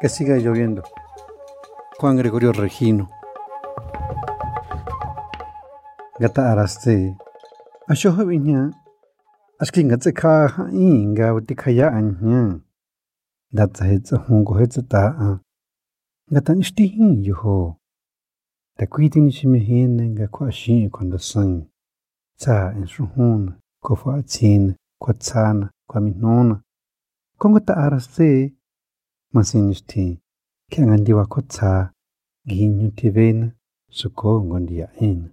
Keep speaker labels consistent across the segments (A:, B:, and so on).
A: que siga lloviendo. Juan Gregorio Regino. Gata araste. Ashoho viña. Askin gatse ka inga uti kaya anya. Datsa hetsa hungo hetsa ta. Gata nishti hin yoho. Ta kuiti nishi mehine nga kwa shi kwanda sang. Tsa en shuhuna. Kwa fa atsina. Kwa tsana. Kwa minona. Kongo ta araste. Masinishti. Kia ngandiwa kwa tsa. Ginyu tivena. Suko ngondia ina.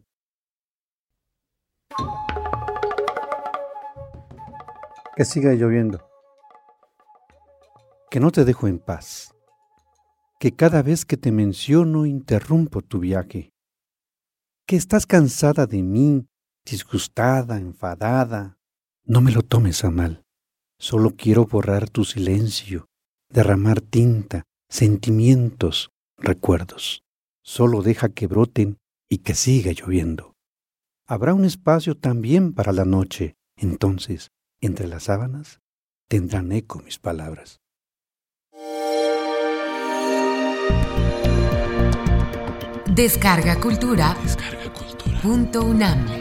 A: Que siga lloviendo. Que no te dejo en paz. Que cada vez que te menciono interrumpo tu viaje. Que estás cansada de mí, disgustada, enfadada. No me lo tomes a mal. Solo quiero borrar tu silencio, derramar tinta, sentimientos, recuerdos. Solo deja que broten y que siga lloviendo. Habrá un espacio también para la noche. Entonces, entre las sábanas, tendrán eco mis palabras.
B: Descarga Cultura. Descarga Cultura. Punto UNAM.